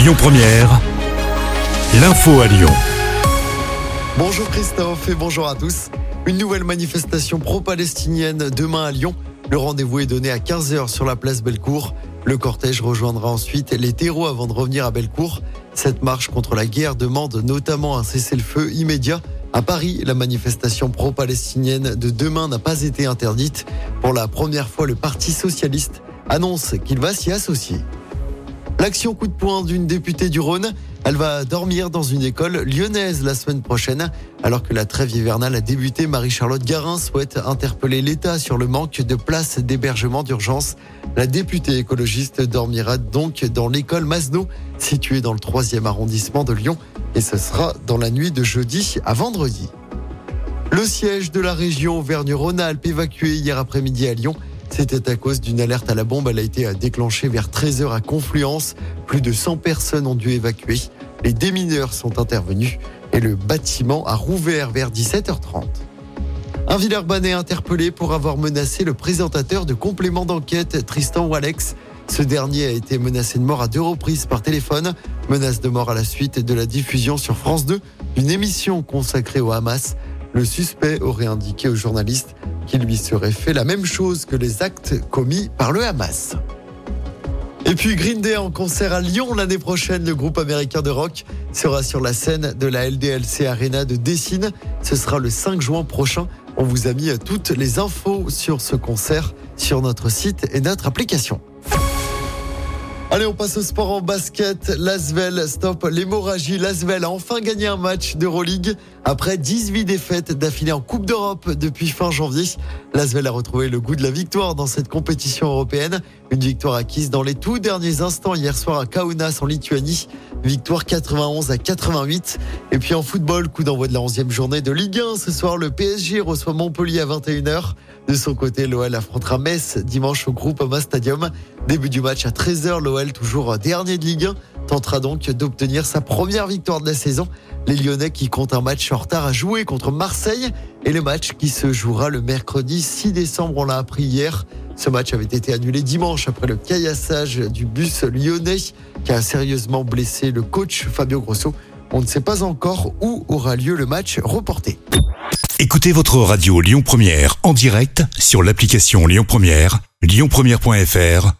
Lyon Première, l'info à Lyon. Bonjour Christophe et bonjour à tous. Une nouvelle manifestation pro-palestinienne demain à Lyon. Le rendez-vous est donné à 15h sur la place Bellecour. Le cortège rejoindra ensuite les terreaux avant de revenir à Bellecour. Cette marche contre la guerre demande notamment un cessez-le-feu immédiat. À Paris, la manifestation pro-palestinienne de demain n'a pas été interdite. Pour la première fois, le Parti socialiste annonce qu'il va s'y associer. L'action coup de poing d'une députée du Rhône, elle va dormir dans une école lyonnaise la semaine prochaine. Alors que la trêve hivernale a débuté, Marie-Charlotte Garin souhaite interpeller l'État sur le manque de places d'hébergement d'urgence. La députée écologiste dormira donc dans l'école Masno, située dans le 3e arrondissement de Lyon. Et ce sera dans la nuit de jeudi à vendredi. Le siège de la région Auvergne-Rhône-Alpes évacué hier après-midi à Lyon. C'était à cause d'une alerte à la bombe. Elle a été déclenchée vers 13h à Confluence. Plus de 100 personnes ont dû évacuer. Les démineurs sont intervenus et le bâtiment a rouvert vers 17h30. Un Villeurbanais interpellé pour avoir menacé le présentateur de complément d'enquête Tristan Walex. Ce dernier a été menacé de mort à deux reprises par téléphone. Menace de mort à la suite de la diffusion sur France 2 d'une émission consacrée au Hamas. Le suspect aurait indiqué aux journalistes qu'il lui serait fait la même chose que les actes commis par le Hamas. Et puis Green Day en concert à Lyon l'année prochaine. Le groupe américain de rock sera sur la scène de la LDLC Arena de Dessine. Ce sera le 5 juin prochain. On vous a mis toutes les infos sur ce concert sur notre site et notre application. Allez, on passe au sport en basket. Lasvel stop l'hémorragie. Lasvel a enfin gagné un match d'Euroleague après 18 défaites d'affilée en Coupe d'Europe depuis fin janvier. Lasvel a retrouvé le goût de la victoire dans cette compétition européenne. Une victoire acquise dans les tout derniers instants hier soir à Kaunas en Lituanie. Victoire 91 à 88. Et puis en football, coup d'envoi de la 11e journée de Ligue 1. Ce soir, le PSG reçoit Montpellier à 21h. De son côté, l'OL affrontera Metz dimanche au groupe Oma Stadium. Début du match à 13h, l'OL toujours dernier de Ligue 1 tentera donc d'obtenir sa première victoire de la saison. Les Lyonnais qui comptent un match en retard à jouer contre Marseille et le match qui se jouera le mercredi 6 décembre, on l'a appris hier. Ce match avait été annulé dimanche après le caillassage du bus lyonnais qui a sérieusement blessé le coach Fabio Grosso. On ne sait pas encore où aura lieu le match reporté. Écoutez votre radio Lyon Première en direct sur l'application Lyon Première, lyonpremière.fr